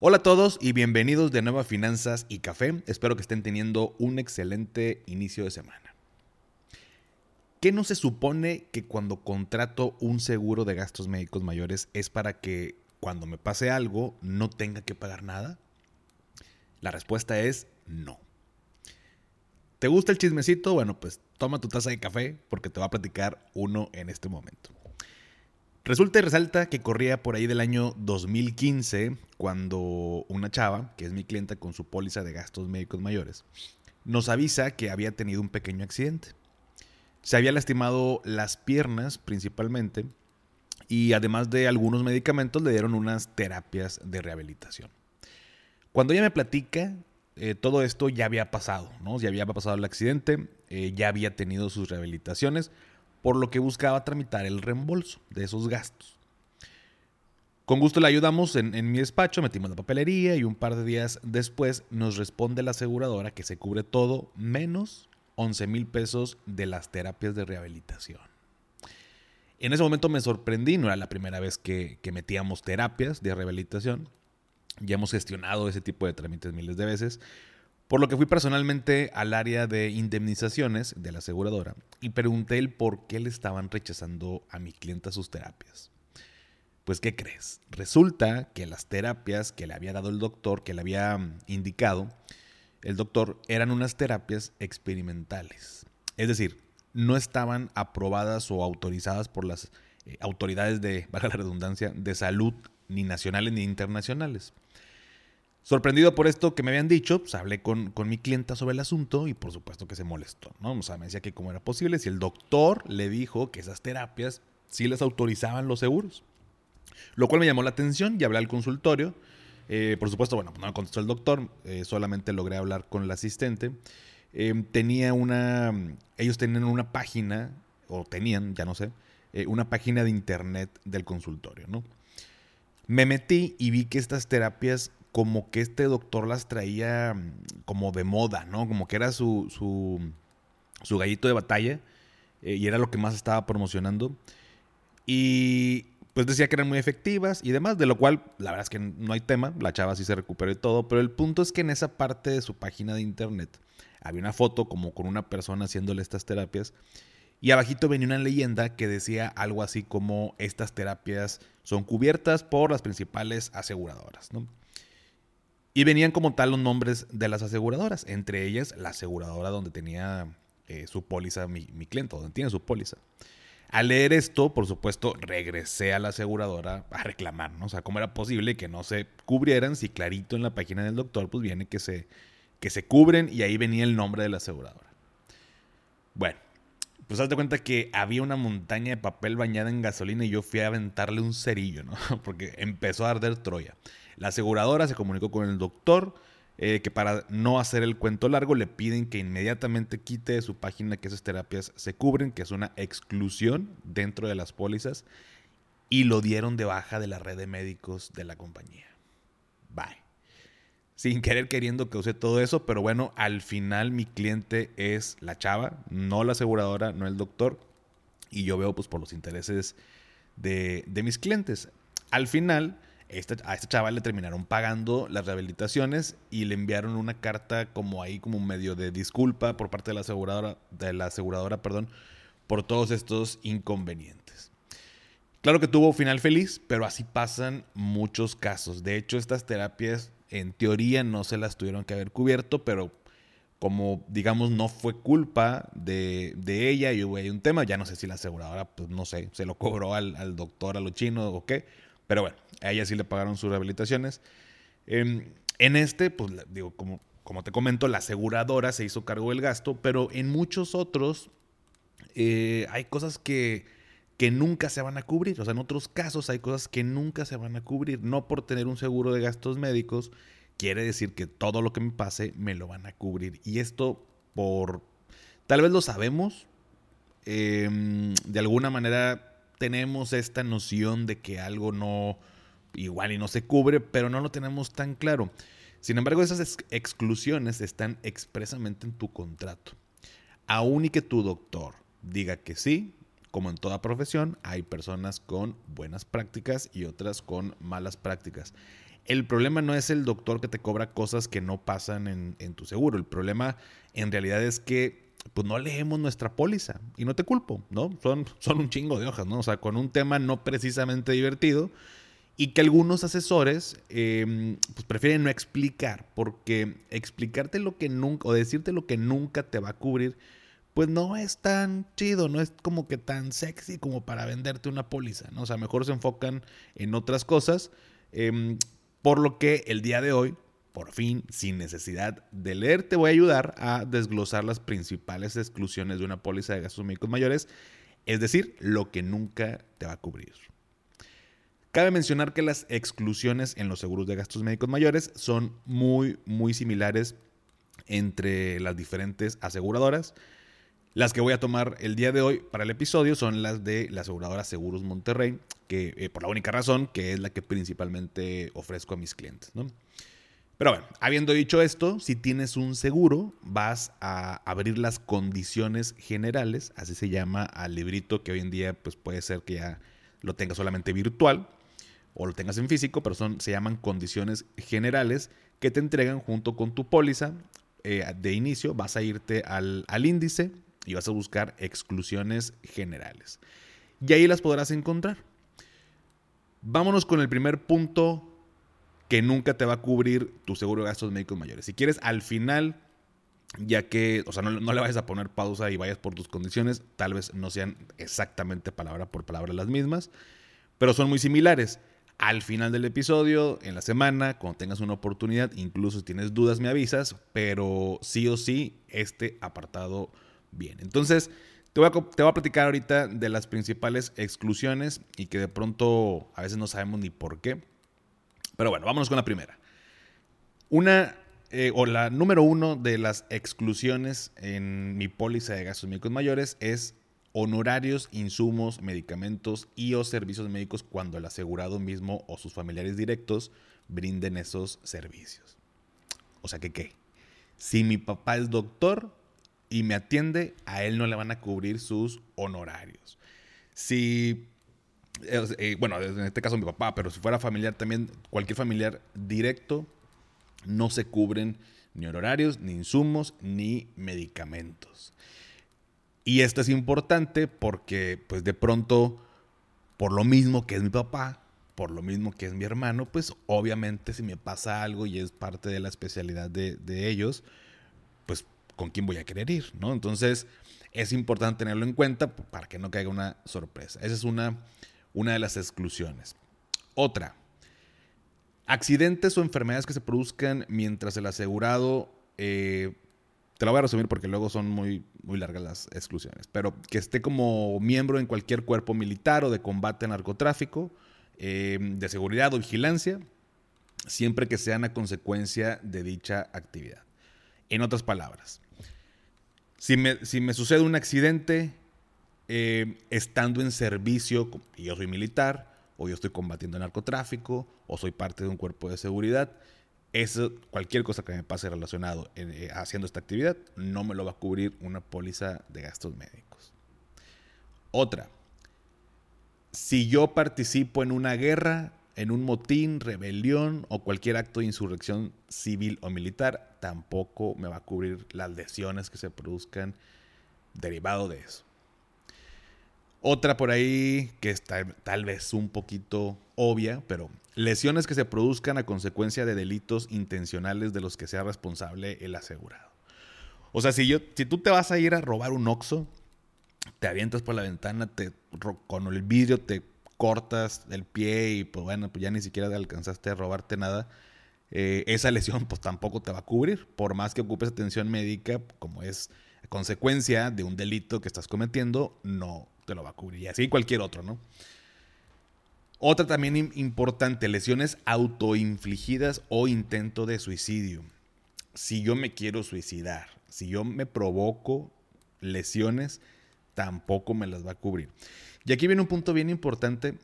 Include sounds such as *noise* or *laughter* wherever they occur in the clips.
Hola a todos y bienvenidos de nuevo a Finanzas y Café. Espero que estén teniendo un excelente inicio de semana. ¿Qué no se supone que cuando contrato un seguro de gastos médicos mayores es para que cuando me pase algo no tenga que pagar nada? La respuesta es no. ¿Te gusta el chismecito? Bueno, pues toma tu taza de café porque te va a platicar uno en este momento. Resulta y resalta que corría por ahí del año 2015 cuando una chava, que es mi clienta con su póliza de gastos médicos mayores, nos avisa que había tenido un pequeño accidente. Se había lastimado las piernas principalmente y además de algunos medicamentos le dieron unas terapias de rehabilitación. Cuando ella me platica, eh, todo esto ya había pasado, ¿no? Ya había pasado el accidente, eh, ya había tenido sus rehabilitaciones, por lo que buscaba tramitar el reembolso de esos gastos. Con gusto le ayudamos en, mi despacho, metimos la papelería y un par de días después nos responde la aseguradora que se cubre todo menos 11 mil pesos de las terapias de rehabilitación. En ese momento me sorprendí, no era la primera vez que, que metíamos terapias de rehabilitación. Ya hemos gestionado ese tipo de trámites miles de veces, por lo que fui personalmente al área de indemnizaciones de la aseguradora y pregunté el por qué le estaban rechazando a mi clienta sus terapias. Pues, ¿qué crees? Resulta que las terapias que le había dado el doctor, que le había mm, indicado, el doctor, eran unas terapias experimentales. Es decir, no estaban aprobadas o autorizadas por las eh, autoridades de, *laughs* valga la redundancia, de salud, ni nacionales ni internacionales. Sorprendido por esto que me habían dicho, pues hablé con, mi clienta sobre el asunto y por supuesto que se molestó, ¿no? O sea, me decía que cómo era posible si el doctor le dijo que esas terapias sí les autorizaban los seguros. Lo cual me llamó la atención y hablé al consultorio. Eh, por supuesto, bueno, no me contestó el doctor, eh, solamente logré hablar con el asistente. Eh, tenía una, ellos tenían una página, o tenían, ya no sé, una página de internet del consultorio, ¿no? Me metí y vi que estas terapias como que este doctor las traía mm, como de moda, ¿no? Como que era su, su, su gallito de batalla eh, y era lo que más estaba promocionando. Y pues decía que eran muy efectivas y demás, de lo cual la verdad es que no hay tema, la chava sí se recuperó y todo, pero el punto es que en esa parte de su página de internet había una foto como con una persona haciéndole estas terapias y abajito venía una leyenda que decía algo así como estas terapias son cubiertas por las principales aseguradoras, ¿no? Y venían como tal los nombres de las aseguradoras, entre ellas la aseguradora donde tenía eh, su póliza mi, cliente, donde tiene su póliza. Al leer esto, por supuesto, regresé a la aseguradora a reclamar, ¿no? O sea, ¿cómo era posible que no se cubrieran si clarito en la página del doctor, pues viene que se, que se cubren y ahí venía el nombre de la aseguradora? Bueno, pues hazte cuenta que había una montaña de papel bañada en gasolina y yo fui a aventarle un cerillo, ¿no? *laughs* Porque empezó a arder Troya. La aseguradora se comunicó con el doctor eh, que para no hacer el cuento largo le piden que inmediatamente quite de su página que esas terapias se cubren, que es una exclusión dentro de las pólizas, y lo dieron de baja de la red de médicos de la compañía. Bye. Sin querer queriendo que use todo eso, pero bueno, al final mi cliente es la chava, no la aseguradora, no el doctor, y yo veo pues por los intereses de, de mis clientes. Al final, este, a este chaval le terminaron pagando las rehabilitaciones y le enviaron una carta como ahí, como medio de disculpa por parte de la aseguradora, de la aseguradora, perdón, por todos estos inconvenientes. Claro que tuvo final feliz, pero así pasan muchos casos. De hecho, estas terapias en teoría no se las tuvieron que haber cubierto, pero como digamos no fue culpa de, ella y hubo ahí un tema, ya no sé si la aseguradora, pues no sé, se lo cobró al, al doctor, a lo chino o qué, pero bueno, a ella sí le pagaron sus rehabilitaciones. Em, en este, pues digo, como, como te comento, la aseguradora se hizo cargo del gasto, pero en muchos otros eh, hay cosas que, que nunca se van a cubrir. O sea, en otros casos hay cosas que nunca se van a cubrir, no por tener un seguro de gastos médicos quiere decir que todo lo que me pase me lo van a cubrir. Y esto por... Tal vez lo sabemos, em, de alguna manera tenemos esta noción de que algo no igual y no se cubre, pero no lo tenemos tan claro. Sin embargo, esas exclusiones están expresamente en tu contrato. Aún y que tu doctor diga que sí, como en toda profesión, hay personas con buenas prácticas y otras con malas prácticas. El problema no es el doctor que te cobra cosas que no pasan en, tu seguro. El problema en realidad es que pues no leemos nuestra póliza. Y no te culpo, ¿no? Son, son un chingo de hojas, ¿no? O sea, con un tema no precisamente divertido y que algunos asesores em, pues prefieren no explicar, porque explicarte lo que nunca, o decirte lo que nunca te va a cubrir, pues no es tan chido, no es como que tan sexy como para venderte una póliza, ¿no? O sea, mejor se enfocan en otras cosas. Em, por lo que el día de hoy, por fin, sin necesidad de leer, te voy a ayudar a desglosar las principales exclusiones de una póliza de gastos médicos mayores, es decir, lo que nunca te va a cubrir. Cabe mencionar que las exclusiones en los seguros de gastos médicos mayores son muy, muy similares entre las diferentes aseguradoras. Las que voy a tomar el día de hoy para el episodio son las de la aseguradora Seguros Monterrey, que eh, por la única razón que es la que principalmente ofrezco a mis clientes. Pero bueno, habiendo dicho esto, si tienes un seguro, vas a abrir las condiciones generales, así se llama al librito que hoy en día pues puede ser que ya lo tengas solamente virtual o lo tengas en físico, pero son, se llaman condiciones generales que te entregan junto con tu póliza eh, de inicio. Vas a irte al, al índice y vas a buscar exclusiones generales. Y ahí las podrás encontrar. Vámonos con el primer punto que nunca te va a cubrir tu seguro de gastos médicos mayores. Si quieres al final, ya que, o sea, no, le vayas a poner pausa y vayas por tus condiciones, tal vez no sean exactamente palabra por palabra las mismas, pero son muy similares. Al final del episodio, en la semana, cuando tengas una oportunidad, incluso si tienes dudas me avisas, pero sí o sí, este apartado bien. Entonces, te voy, a, te voy a platicar ahorita de las principales exclusiones y que de pronto a veces no sabemos ni por qué. Pero bueno, vámonos con la primera. Una, eh, o la número uno de las exclusiones en mi póliza de gastos médicos mayores es honorarios, insumos, medicamentos y o servicios médicos cuando el asegurado mismo o sus familiares directos brinden esos servicios. O sea que qué? Si mi papá es doctor y me atiende, a él no le van a cubrir sus honorarios. Si, eh, bueno, en este caso mi papá, pero si fuera familiar también, cualquier familiar directo, no se cubren ni honorarios, ni insumos, ni medicamentos. Y esto es importante porque, pues de pronto, por lo mismo que es mi papá, por lo mismo que es mi hermano, pues obviamente si me pasa algo y es parte de la especialidad de, ellos, pues con quién voy a querer ir, ¿no? Entonces es importante tenerlo en cuenta para que no caiga una sorpresa. Esa es una, una de las exclusiones. Otra, accidentes o enfermedades que se produzcan mientras el asegurado eh, te lo voy a resumir porque luego son muy, muy largas las exclusiones. Pero que esté como miembro en cualquier cuerpo militar o de combate al narcotráfico, em, de seguridad o vigilancia, siempre que sean a consecuencia de dicha actividad. En otras palabras, si me, si me sucede un accidente em, estando en servicio, y yo soy militar, o yo estoy combatiendo narcotráfico, o soy parte de un cuerpo de seguridad, eso, cualquier cosa que me pase relacionado eh, haciendo esta actividad, no me lo va a cubrir una póliza de gastos médicos. Otra, si yo participo en una guerra, en un motín, rebelión o cualquier acto de insurrección civil o militar, tampoco me va a cubrir las lesiones que se produzcan derivado de eso. Otra por ahí que está tal vez un poquito obvia, pero lesiones que se produzcan a consecuencia de delitos intencionales de los que sea responsable el asegurado. O sea, si, yo, si tú te vas a ir a robar un oxo, te avientas por la ventana, te, con el vidrio te cortas el pie y pues bueno, pues ya ni siquiera alcanzaste a robarte nada, eh, esa lesión pues tampoco te va a cubrir, por más que ocupes atención médica, como es consecuencia de un delito que estás cometiendo, no te lo va a cubrir. Y así cualquier otro, ¿no? Otra también importante, lesiones autoinfligidas o intento de suicidio. Si yo me quiero suicidar, si yo me provoco lesiones, tampoco me las va a cubrir. Y aquí viene un punto bien importante.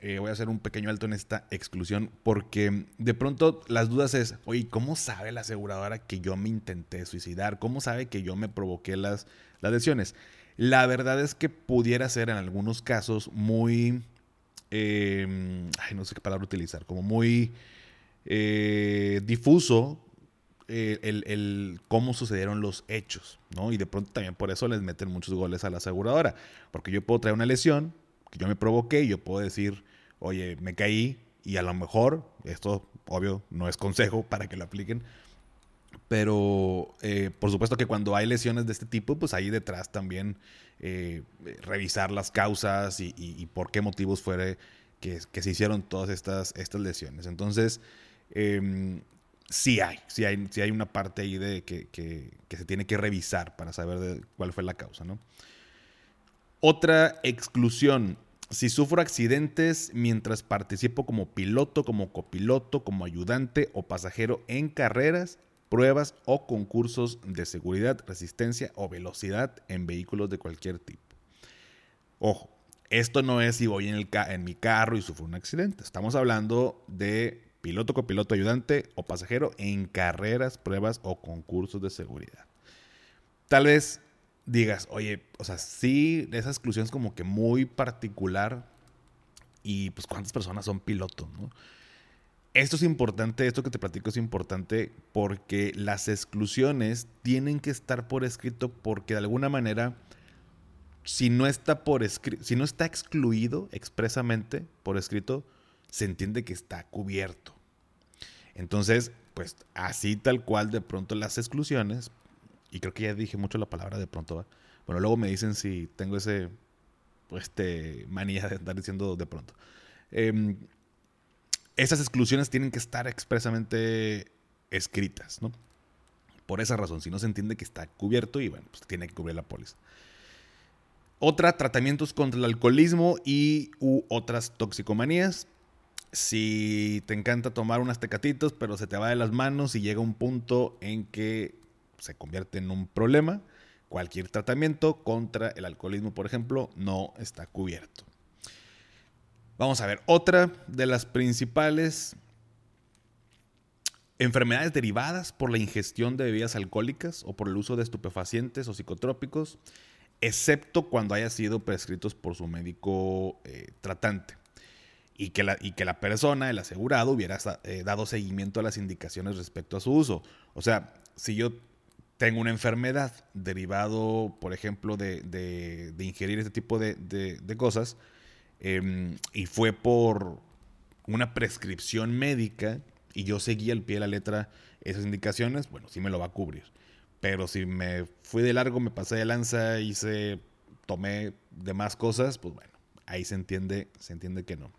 Eh, voy a hacer un pequeño alto en esta exclusión porque de pronto las dudas es, oye, ¿cómo sabe la aseguradora que yo me intenté suicidar? ¿Cómo sabe que yo me provoqué las, las lesiones? La verdad es que pudiera ser en algunos casos muy Em, no sé qué palabra utilizar, como muy eh, difuso eh, el, cómo sucedieron los hechos, ¿no? Y de pronto también por eso les meten muchos goles a la aseguradora, porque yo puedo traer una lesión que yo me provoqué y yo puedo decir, oye, me caí y a lo mejor, esto obvio no es consejo para que lo apliquen, pero eh, por supuesto que cuando hay lesiones de este tipo, pues ahí detrás también eh, revisar las causas y, por qué motivos fue que, se hicieron todas estas, estas lesiones. Entonces, em, sí hay, sí hay, sí hay una parte ahí de que, se tiene que revisar para saber cuál fue la causa. ¿no? Otra exclusión. Si sufro accidentes mientras participo como piloto, como copiloto, como ayudante o pasajero en carreras, pruebas o concursos de seguridad, resistencia o velocidad en vehículos de cualquier tipo. Ojo, esto no es si voy en, el en mi carro y sufro un accidente. Estamos hablando de piloto, copiloto, ayudante o pasajero en carreras, pruebas o concursos de seguridad. Tal vez digas, oye, o sea, sí, esa exclusión es como que muy particular y pues cuántas personas son pilotos, ¿no? Esto es importante, esto que te platico es importante porque las exclusiones tienen que estar por escrito porque de alguna manera si no está por si no está excluido expresamente por escrito, se entiende que está cubierto. Entonces, pues así tal cual de pronto las exclusiones, y creo que ya dije mucho la palabra de pronto, bueno, luego me dicen si tengo ese, este, manía de estar diciendo de pronto. Eh, esas exclusiones tienen que estar expresamente escritas, ¿no? Por esa razón, si no se entiende que está cubierto y bueno, pues tiene que cubrir la póliza. Otra, tratamientos contra el alcoholismo y u otras toxicomanías. Si te encanta tomar unas tecatitos, pero se te va de las manos y llega un punto en que se convierte en un problema, cualquier tratamiento contra el alcoholismo, por ejemplo, no está cubierto. Vamos a ver, otra de las principales enfermedades derivadas por la ingestión de bebidas alcohólicas o por el uso de estupefacientes o psicotrópicos, excepto cuando haya sido prescritos por su médico eh, tratante. Y que, la, y que, la, persona, el asegurado, hubiera eh, dado seguimiento a las indicaciones respecto a su uso. O sea, si yo tengo una enfermedad derivado, por ejemplo, de, ingerir este tipo de, de cosas, Em, y fue por una prescripción médica y yo seguí al pie de la letra esas indicaciones, bueno, sí me lo va a cubrir. Pero si me fui de largo, me pasé de lanza, hice, tomé demás cosas, pues bueno, ahí se entiende, se entiende que no.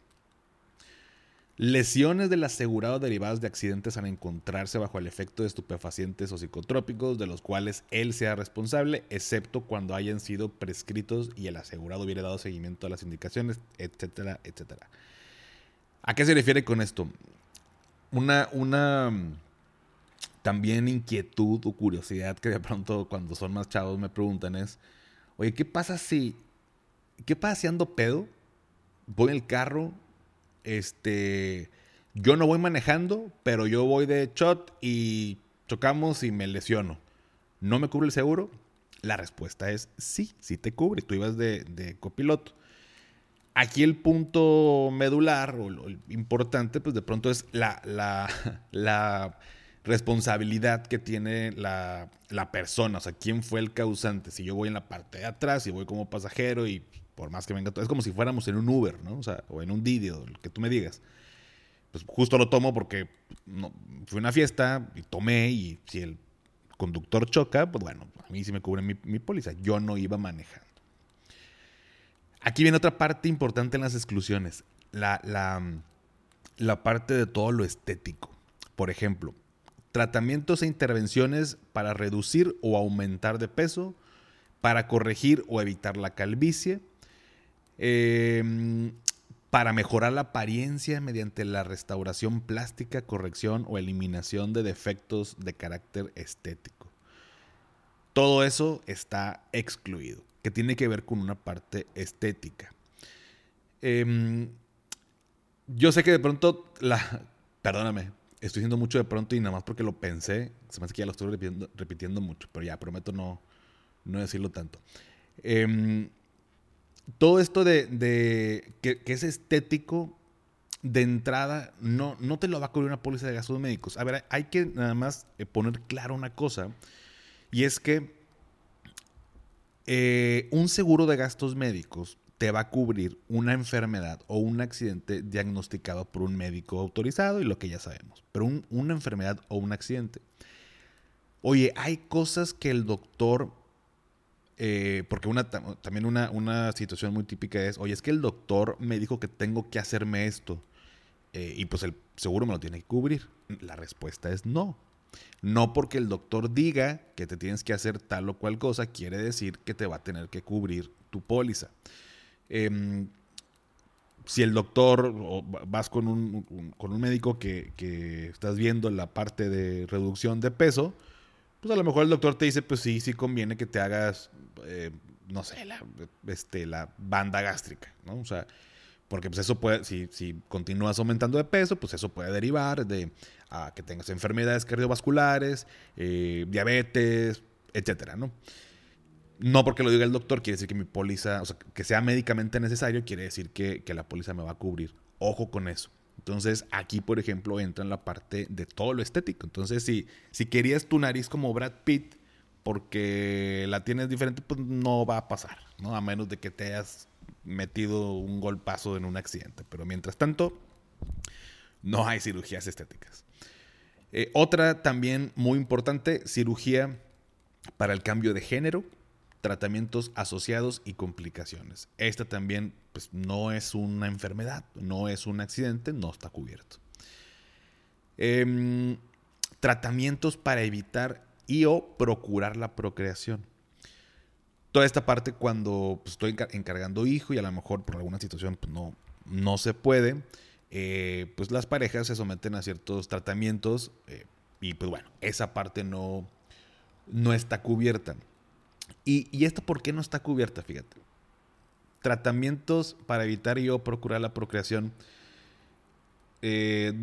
Lesiones del asegurado derivadas de accidentes al encontrarse bajo el efecto de estupefacientes o psicotrópicos de los cuales él sea responsable, excepto cuando hayan sido prescritos y el asegurado hubiera dado seguimiento a las indicaciones, etcétera, etcétera. ¿A qué se refiere con esto? Una, una también inquietud o curiosidad que de pronto cuando son más chavos me preguntan es, oye, ¿qué pasa si, qué pasa si ando pedo? Voy en el carro este, yo no voy manejando, pero yo voy de shot y chocamos y me lesiono. ¿No me cubre el seguro? La respuesta es sí, sí te cubre. Tú ibas de, copiloto. Aquí el punto medular o lo importante, pues de pronto es la, *laughs* la, responsabilidad que tiene la, la, persona. O sea, quién fue el causante. Si yo voy en la parte de atrás y voy como pasajero y por más que venga todo, es como si fuéramos en un Uber, ¿no? O sea, o en un Didi, o lo que tú me digas. Pues justo lo tomo porque no, fui a una fiesta y tomé y si el conductor choca, pues bueno, a mí sí me cubre mi, mi póliza. Yo no iba manejando. Aquí viene otra parte importante en las exclusiones. La, la, la parte de todo lo estético. Por ejemplo, tratamientos e intervenciones para reducir o aumentar de peso, para corregir o evitar la calvicie, Em, para mejorar la apariencia mediante la restauración plástica, corrección o eliminación de defectos de carácter estético. Todo eso está excluido, que tiene que ver con una parte estética. Em, yo sé que de pronto la... Perdóname, estoy diciendo mucho de pronto y nada más porque lo pensé. Se me hace que ya lo estoy repitiendo, mucho, pero ya prometo no, no decirlo tanto. Em, todo esto de, que, es estético de entrada no, no te lo va a cubrir una póliza de gastos médicos. A ver, hay que nada más eh, poner claro una cosa y es que eh, un seguro de gastos médicos te va a cubrir una enfermedad o un accidente diagnosticado por un médico autorizado y lo que ya sabemos, pero una enfermedad o un accidente. Oye, hay cosas que el doctor, eh, porque una, también una, una, situación muy típica es, oye, es que el doctor me dijo que tengo que hacerme esto eh, y pues el seguro me lo tiene que cubrir. La respuesta es no. No porque el doctor diga que te tienes que hacer tal o cual cosa, quiere decir que te va a tener que cubrir tu póliza. Em, si el doctor vas con un, con un médico que, estás viendo la parte de reducción de peso, pues a lo mejor el doctor te dice, pues sí, sí conviene que te hagas, eh, no sé, la, este, la banda gástrica, ¿no? O sea, porque pues eso puede, si, si continúas aumentando de peso, pues eso puede derivar de que tengas enfermedades cardiovasculares, eh, diabetes, etcétera, ¿no? No porque lo diga el doctor quiere decir que mi póliza, o sea, que sea médicamente necesario, quiere decir que, la póliza me va a cubrir. Ojo con eso. Entonces, aquí, por ejemplo, entra en la parte de todo lo estético. Entonces, si, si querías tu nariz como Brad Pitt, porque la tienes diferente, pues no va a pasar, ¿no? A menos de que te hayas metido un golpazo en un accidente. Pero mientras tanto, no hay cirugías estéticas. Eh, otra también muy importante, cirugía para el cambio de género tratamientos asociados y complicaciones. Esta también pues, no es una enfermedad, no es un accidente, no está cubierto. Em, tratamientos para evitar y o procurar la procreación. Toda esta parte cuando pues, estoy encargando hijo y a lo mejor por alguna situación pues, no, no se puede, eh, pues las parejas se someten a ciertos tratamientos eh, y pues bueno, esa parte no, no está cubierta. Y, esto por qué no está cubierta, fíjate. Tratamientos para evitar y o procurar la procreación. Eh,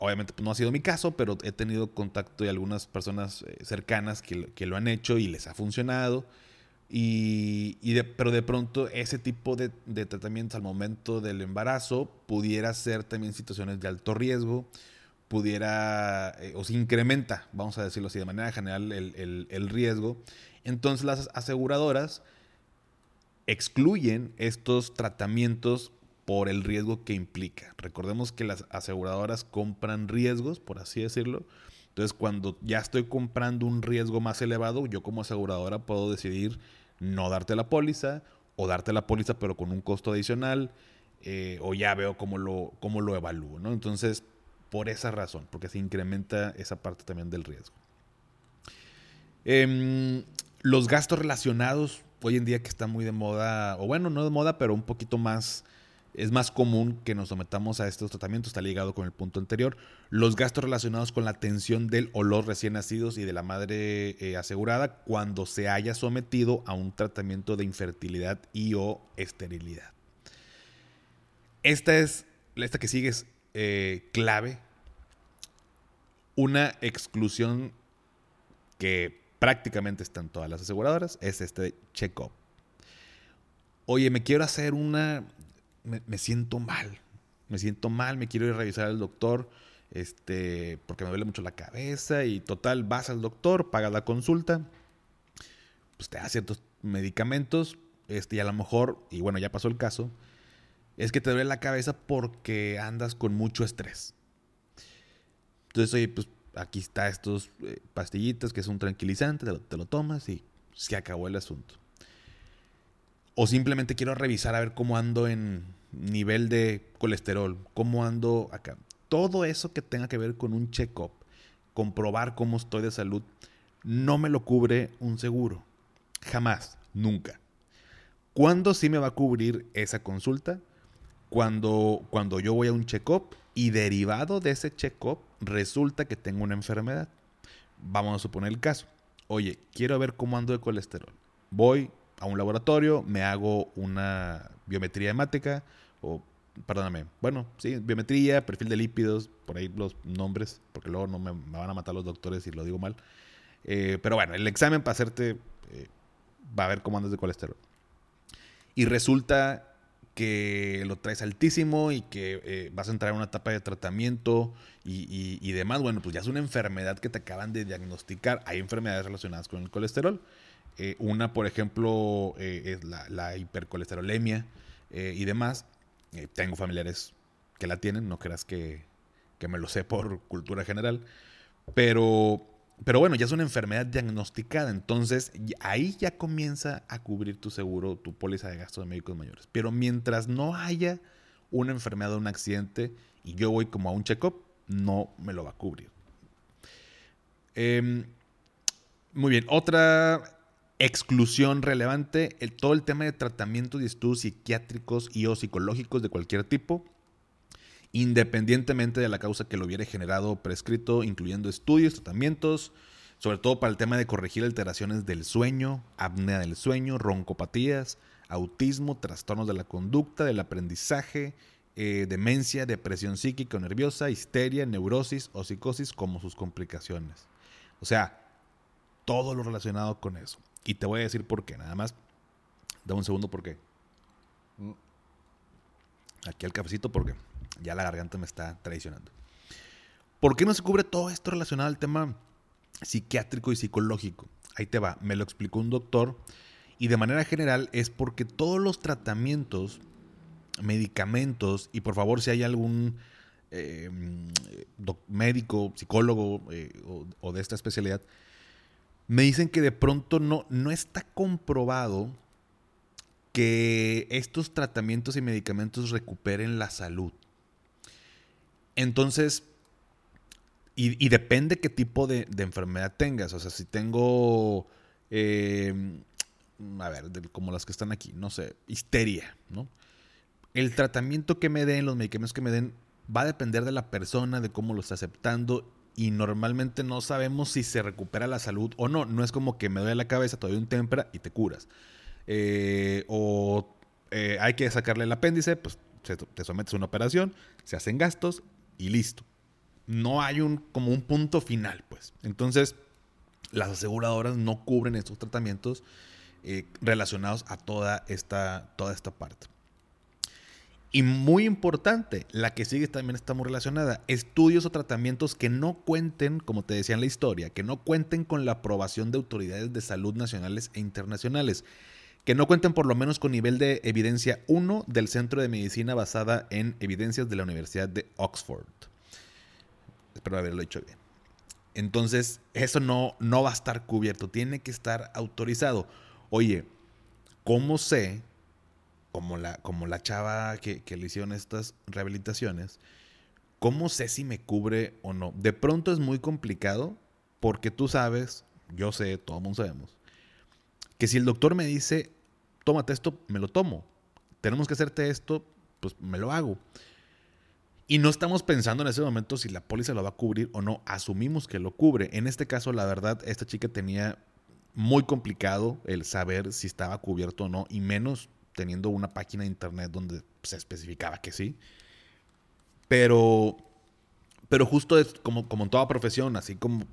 obviamente pues, no ha sido mi caso, pero he tenido contacto de algunas personas eh, cercanas que, lo han hecho y les ha funcionado. Y, pero de pronto ese tipo de, tratamientos al momento del embarazo pudiera ser también situaciones de alto riesgo, pudiera eh, o se incrementa, vamos a decirlo así, de manera general el, el riesgo entonces las aseguradoras excluyen estos tratamientos por el riesgo que implica. Recordemos que las aseguradoras compran riesgos, por así decirlo. Entonces, cuando ya estoy comprando un riesgo más elevado, yo como aseguradora puedo decidir no darte la póliza o darte la póliza pero con un costo adicional eh, o ya veo cómo lo, cómo lo evalúo. ¿no? Entonces, por esa razón, porque se incrementa esa parte también del riesgo. Eh, los gastos relacionados, hoy en día que está muy de moda, o bueno, no de moda, pero un poquito más, es más común que nos sometamos a estos tratamientos, está ligado con el punto anterior. Los gastos relacionados con la atención del o los recién nacidos y de la madre eh, asegurada cuando se haya sometido a un tratamiento de infertilidad y o esterilidad. Esta es, esta que sigue es eh, clave. Una exclusión que prácticamente están todas las aseguradoras, es este check-up. Oye, me quiero hacer una, me, siento mal, me siento mal, me quiero ir a revisar al doctor, este, porque me duele mucho la cabeza y total, vas al doctor, pagas la consulta, pues te da ciertos medicamentos, este, y a lo mejor, y bueno, ya pasó el caso, es que te duele la cabeza porque andas con mucho estrés. Entonces, oye, pues aquí está estos eh, pastillitas que es un tranquilizante, te lo, tomas y se acabó el asunto. O simplemente quiero revisar a ver cómo ando en nivel de colesterol, cómo ando acá. Todo eso que tenga que ver con un check-up, comprobar cómo estoy de salud, no me lo cubre un seguro. Jamás, nunca. ¿Cuándo sí me va a cubrir esa consulta? cuando, cuando yo voy a un check-up y derivado de ese check-up resulta que tengo una enfermedad. Vamos a suponer el caso. Oye, quiero ver cómo ando de colesterol. Voy a un laboratorio, me hago una biometría hemática o perdóname, bueno, sí, biometría, perfil de lípidos, por ahí los nombres, porque luego no me, van a matar los doctores si lo digo mal. Eh, pero bueno, el examen para hacerte eh, va a ver cómo andas de colesterol. Y resulta que lo traes altísimo y que eh, vas a entrar en una etapa de tratamiento y, demás. Bueno, pues ya es una enfermedad que te acaban de diagnosticar. Hay enfermedades relacionadas con el colesterol. una, por ejemplo, es la, hipercolesterolemia y demás. Eh, tengo familiares que la tienen, no creas que, me lo sé por cultura general. Pero, pero bueno, ya es una enfermedad diagnosticada, entonces ahí ya comienza a cubrir tu seguro, tu póliza de gastos de médicos mayores. Pero mientras no haya una enfermedad o un accidente y yo voy como a un check-up, no me lo va a cubrir. Em, muy bien, otra exclusión relevante, el, todo el tema de tratamientos y estudios psiquiátricos y o psicológicos de cualquier tipo, independientemente de la causa que lo hubiera generado prescrito, incluyendo estudios, tratamientos, sobre todo para el tema de corregir alteraciones del sueño, apnea del sueño, roncopatías, autismo, trastornos de la conducta, del aprendizaje, eh, demencia, depresión psíquica o nerviosa, histeria, neurosis o psicosis como sus complicaciones. O sea, todo lo relacionado con eso. Y te voy a decir por qué, nada más. Dame un segundo por qué. Mm. Aquí al cafecito porque ya la garganta me está traicionando. ¿Por qué no se cubre todo esto relacionado al tema psiquiátrico y psicológico? Ahí te va, me lo explicó un doctor y de manera general es porque todos los tratamientos, medicamentos y por favor si hay algún eh, médico, psicólogo eh, o de esta especialidad, me dicen que de pronto no, no está comprobado que estos tratamientos y medicamentos recuperen la salud. Entonces, y, depende qué tipo de, enfermedad tengas. O sea, si tengo, em, a ver, como las que están aquí, no sé, histeria, ¿no? El tratamiento que me den, los medicamentos que me den, va a depender de la persona, de cómo lo está aceptando y normalmente no sabemos si se recupera la salud o no. No es como que me duele la cabeza, te doy un tempra y te curas. Eh, o eh, hay que sacarle el apéndice, pues te sometes a una operación, se hacen gastos y listo. No hay un como un punto final, pues. Entonces, las aseguradoras no cubren estos tratamientos eh, relacionados a toda esta, toda esta parte. Y muy importante, la que sigue también está muy relacionada, estudios o tratamientos que no cuenten, como te decía en la historia, que no cuenten con la aprobación de autoridades de salud nacionales e internacionales, que no cuenten por lo menos con nivel de evidencia 1 del Centro de Medicina basada en evidencias de la Universidad de Oxford. Espero haberlo dicho bien. Entonces, eso no, no va a estar cubierto, tiene que estar autorizado. Oye, ¿cómo sé como la, como la chava que, le hicieron estas rehabilitaciones, ¿cómo sé si me cubre o no? De pronto es muy complicado porque tú sabes, yo sé, todo el mundo sabemos, que si el doctor me dice, tómate esto, me lo tomo. Tenemos que hacerte esto, pues me lo hago. Y no estamos pensando en ese momento si la póliza lo va a cubrir o no. Asumimos que lo cubre. En este caso, la verdad, esta chica tenía muy complicado el saber si estaba cubierto o no, y menos teniendo una página de internet donde se especificaba que sí. Pero, pero justo es como, como en toda profesión, así como eh,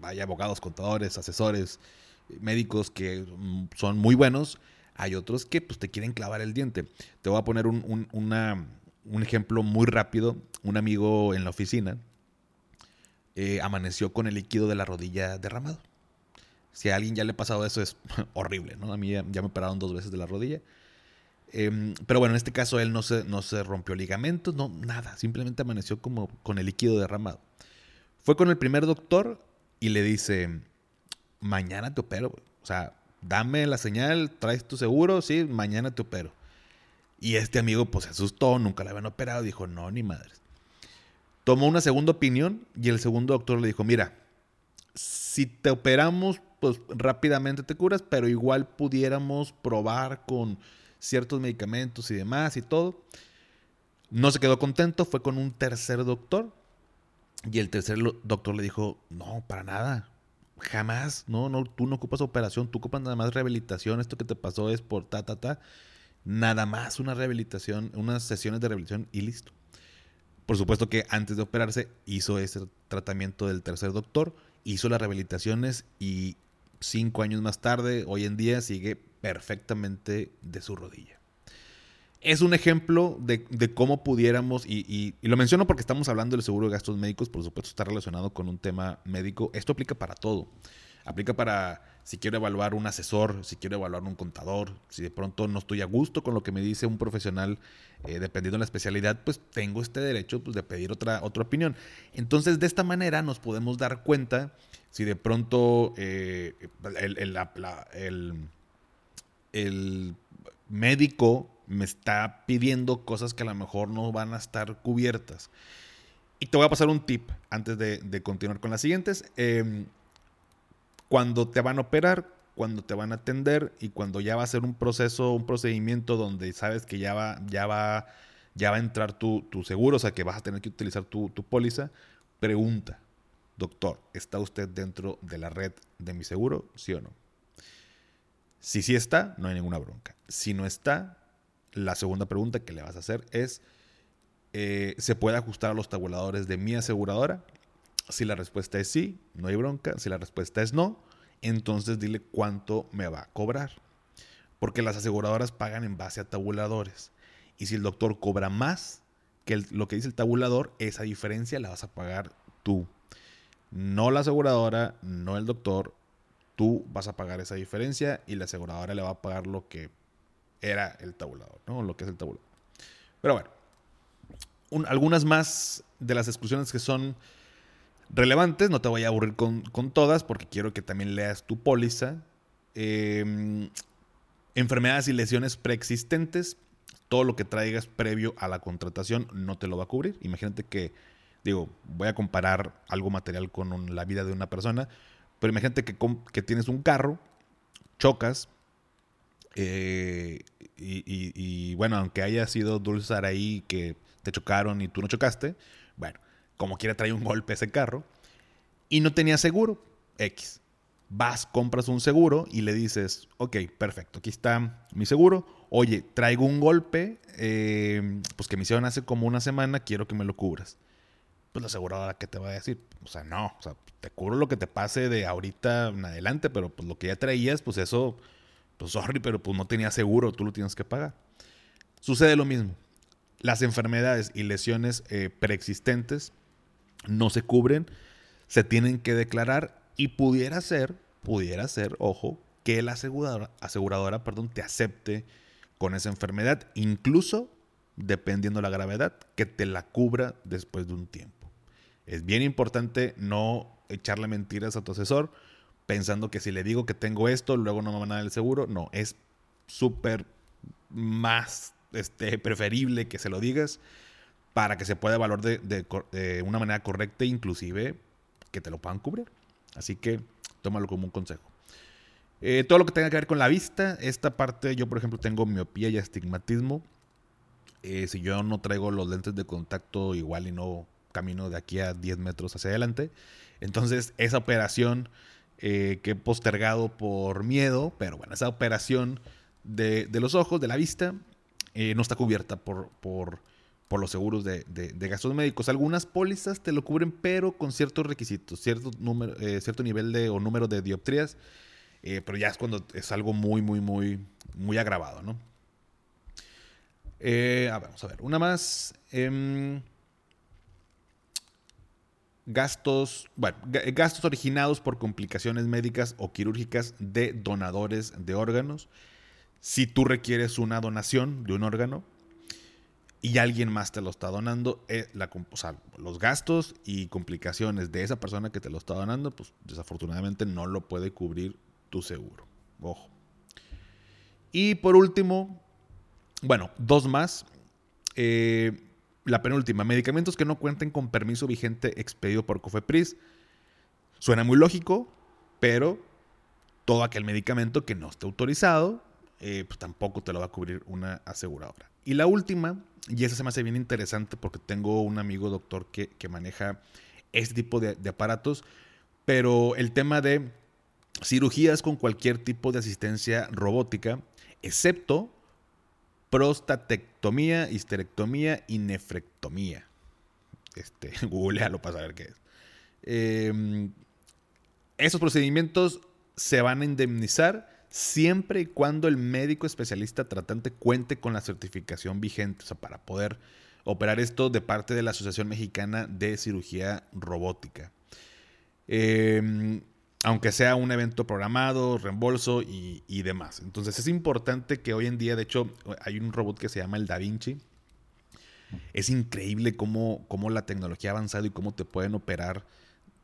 hay abogados, contadores, asesores, médicos que mm, son muy buenos, hay otros que pues, te quieren clavar el diente. Te voy a poner un, un ejemplo muy rápido. Un amigo en la oficina eh, amaneció con el líquido de la rodilla derramado. Si a alguien ya le ha pasado eso es *laughs* horrible, ¿no? A mí ya, me operaron dos veces de la rodilla Em, pero bueno, en este caso él no se, no se rompió ligamentos, no, nada, simplemente amaneció como con el líquido derramado. Fue con el primer doctor y le dice, mañana te opero, o sea, dame la señal, traes tu seguro, sí, mañana te opero. Y este amigo pues se asustó, nunca le habían operado, dijo, no, ni madres. Tomó una segunda opinión y el segundo doctor le dijo, mira, si te operamos, pues rápidamente te curas, pero igual pudiéramos probar con ciertos medicamentos y demás y todo. No se quedó contento, fue con un tercer doctor. Y el tercer doctor le dijo, no, para nada. Jamás, no, no, tú no ocupas operación, tú ocupas nada más rehabilitación. Esto que te pasó es por ta, ta, ta. Nada más una rehabilitación, unas sesiones de rehabilitación y listo. Por supuesto que antes de operarse hizo ese tratamiento del tercer doctor, hizo las rehabilitaciones y cinco años más tarde, hoy en día, sigue perfectamente de su rodilla. Es un ejemplo de, cómo pudiéramos, y, lo menciono porque estamos hablando del seguro de gastos médicos, por supuesto está relacionado con un tema médico. Esto aplica para todo. Aplica para si quiero evaluar un asesor, si quiero evaluar un contador, si de pronto no estoy a gusto con lo que me dice un profesional, eh, dependiendo de la especialidad, pues tengo este derecho pues, de pedir otra, otra opinión. Entonces, de esta manera nos podemos dar cuenta si de pronto eh, el, el, médico me está pidiendo cosas que a lo mejor no van a estar cubiertas. Y te voy a pasar un tip antes de, continuar con las siguientes. Em, cuando te van a operar, cuando te van a atender y cuando ya va a ser un proceso, un procedimiento donde sabes que ya va, ya va, ya va a entrar tu, seguro, o sea que vas a tener que utilizar tu, tu póliza, pregunta, doctor, ¿está usted dentro de la red de mi seguro? ¿Sí o no? Si sí está, no hay ninguna bronca. Si no está, la segunda pregunta que le vas a hacer es, eh, ¿se puede ajustar a los tabuladores de mi aseguradora? Si la respuesta es sí, no hay bronca. Si la respuesta es no, entonces dile cuánto me va a cobrar. Porque las aseguradoras pagan en base a tabuladores. Y si el doctor cobra más que lo que dice el tabulador, esa diferencia la vas a pagar tú. No la aseguradora, no el doctor. Tú vas a pagar esa diferencia y la aseguradora le va a pagar lo que era el tabulador, ¿no? Lo que es el tabulador. Pero bueno, algunas más de las exclusiones que son relevantes. No te voy a aburrir con, todas porque quiero que también leas tu póliza. Em, enfermedades y lesiones preexistentes. Todo lo que traigas previo a la contratación no te lo va a cubrir. Imagínate que, digo, voy a comparar algo material con la vida de una persona, pero imagínate que, que tienes un carro, chocas, eh, y, bueno, aunque haya sido Dulzar ahí que te chocaron y tú no chocaste, bueno, como quiera trae un golpe ese carro, y no tenía seguro, X. Vas, compras un seguro y le dices, ok, perfecto, aquí está mi seguro. Oye, traigo un golpe, eh, pues que me hicieron hace como una semana, quiero que me lo cubras. Pues la aseguradora, ¿qué te va a decir? O sea, no, te cubro lo que te pase de ahorita en adelante, pero pues lo que ya traías, pues eso, pues sorry, pero pues no tenía seguro, tú lo tienes que pagar. Sucede lo mismo. Las enfermedades y lesiones eh, preexistentes no se cubren, se tienen que declarar y pudiera ser, pudiera ser, ojo, que la aseguradora, aseguradora perdón, te acepte con esa enfermedad, incluso dependiendo la gravedad, que te la cubra después de un tiempo. Es bien importante no echarle mentiras a tu asesor pensando que si le digo que tengo esto, luego no me van a dar el seguro. No, es súper más este, preferible que se lo digas para que se pueda evaluar de, una manera correcta, inclusive que te lo puedan cubrir. Así que tómalo como un consejo. Eh, todo lo que tenga que ver con la vista, esta parte yo por ejemplo tengo miopía y astigmatismo. Eh, si yo no traigo los lentes de contacto igual y no camino de aquí a 10 metros hacia adelante, entonces esa operación eh, que postergado por miedo, pero bueno, esa operación de, los ojos, de la vista, no está cubierta por, por por los seguros de, gastos médicos. Algunas pólizas te lo cubren, pero con ciertos requisitos, cierto, número, eh, cierto nivel de, o número de dioptrías, eh, pero ya es cuando es algo muy, muy, muy, muy agravado, ¿no? Eh, vamos a ver, una más. Gastos, bueno, gastos originados por complicaciones médicas o quirúrgicas de donadores de órganos. Si tú requieres una donación de un órgano, y alguien más te lo está donando, eh, los gastos y complicaciones de esa persona que te lo está donando, pues desafortunadamente no lo puede cubrir tu seguro. Ojo. Y por último, bueno, dos más. Eh, la penúltima, medicamentos que no cuenten con permiso vigente expedido por Cofepris. Suena muy lógico, pero todo aquel medicamento que no esté autorizado, eh, pues tampoco te lo va a cubrir una aseguradora. Y la última, y esa se me hace bien interesante porque tengo un amigo doctor que, maneja este tipo de, aparatos, pero el tema de cirugías con cualquier tipo de asistencia robótica, excepto prostatectomía, histerectomía y nefrectomía. Este, *laughs* googlealo para saber qué es. Em, esos procedimientos se van a indemnizar siempre y cuando el médico especialista tratante cuente con la certificación vigente, o sea, para poder operar esto de parte de la Asociación Mexicana de Cirugía Robótica. Em, aunque sea un evento programado, reembolso y, demás. Entonces es importante que hoy en día, de hecho, hay un robot que se llama el Da Vinci. Es increíble cómo, cómo la tecnología ha avanzado y cómo te pueden operar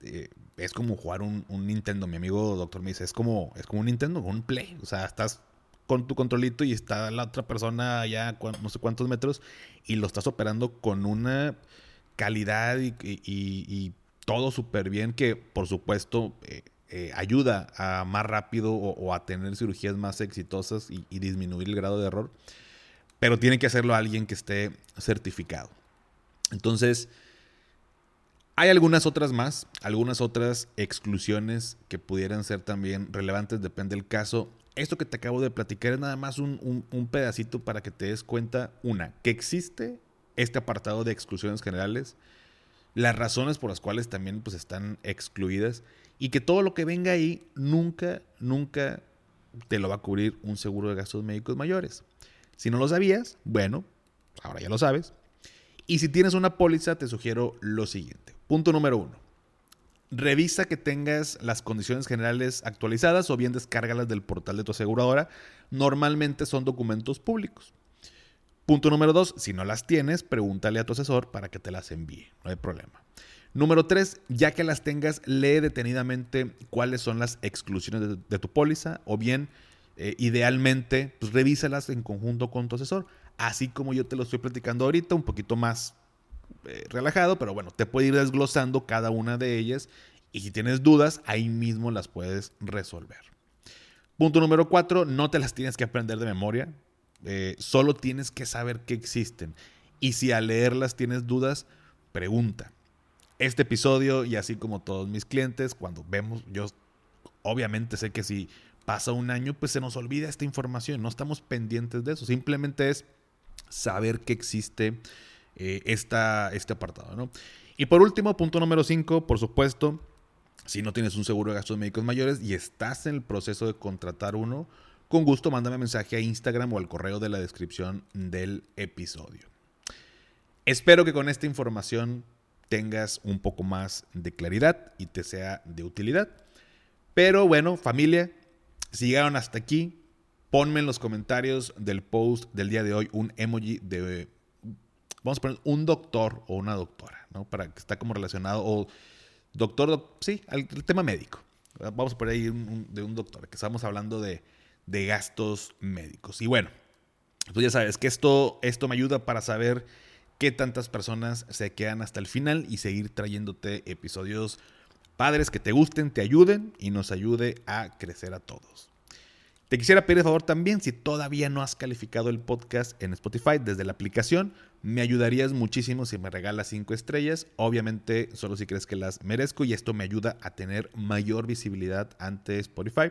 eh, es como jugar un, Nintendo. Mi amigo doctor me dice, es como, es como un Nintendo, un Play. O sea, estás con tu controlito y está la otra persona allá no sé cuántos metros y lo estás operando con una calidad y, todo súper bien que por supuesto eh, eh, ayuda a más rápido o, a tener cirugías más exitosas y, disminuir el grado de error. Pero tiene que hacerlo alguien que esté certificado. Entonces, hay algunas otras más, algunas otras exclusiones que pudieran ser también relevantes, depende del caso. Esto que te acabo de platicar es nada más un, pedacito para que te des cuenta, una, que existe este apartado de exclusiones generales, las razones por las cuales también pues, están excluidas y que todo lo que venga ahí nunca, nunca te lo va a cubrir un seguro de gastos médicos mayores. Si no lo sabías, bueno, ahora ya lo sabes. Y si tienes una póliza, te sugiero lo siguiente. Punto número uno. Revisa que tengas las condiciones generales actualizadas o bien descárgalas del portal de tu aseguradora. Normalmente son documentos públicos. Punto número dos, si no las tienes, pregúntale a tu asesor para que te las envíe. No hay problema. Número tres, ya que las tengas, lee detenidamente cuáles son las exclusiones de, tu póliza o bien, eh, idealmente, pues revísalas en conjunto con tu asesor. Así como yo te lo estoy platicando ahorita, un poquito más eh, relajado, pero bueno, te puede ir desglosando cada una de ellas y si tienes dudas, ahí mismo las puedes resolver. Punto número cuatro, no te las tienes que aprender de memoria, eh, solo tienes que saber que existen. Y si al leerlas tienes dudas, pregunta. Este episodio, y así como todos mis clientes, cuando vemos, yo obviamente sé que si pasa un año, pues se nos olvida esta información, no estamos pendientes de eso, simplemente es saber que existe eh, este apartado. ¿no? Y por último, punto número 5, por supuesto, si no tienes un seguro de gastos médicos mayores y estás en el proceso de contratar uno, con gusto mándame mensaje a Instagram o al correo de la descripción del episodio. Espero que con esta información tengas un poco más de claridad y te sea de utilidad. Pero bueno, familia, si llegaron hasta aquí, ponme en los comentarios del post del día de hoy un emoji de vamos a poner un doctor o una doctora, ¿no? Para que está como relacionado, o doctor, sí, al, tema médico. Vamos a poner ahí de un doctor, que estamos hablando de, gastos médicos. Y bueno, tú ya sabes que esto, esto me ayuda para saber qué tantas personas se quedan hasta el final y seguir trayéndote episodios padres que te gusten, te ayuden y nos ayude a crecer a todos. Te quisiera pedir el favor también, si todavía no has calificado el podcast en Spotify desde la aplicación, me ayudarías muchísimo si me regalas 5 estrellas. Obviamente, solo si crees que las merezco y esto me ayuda a tener mayor visibilidad ante Spotify.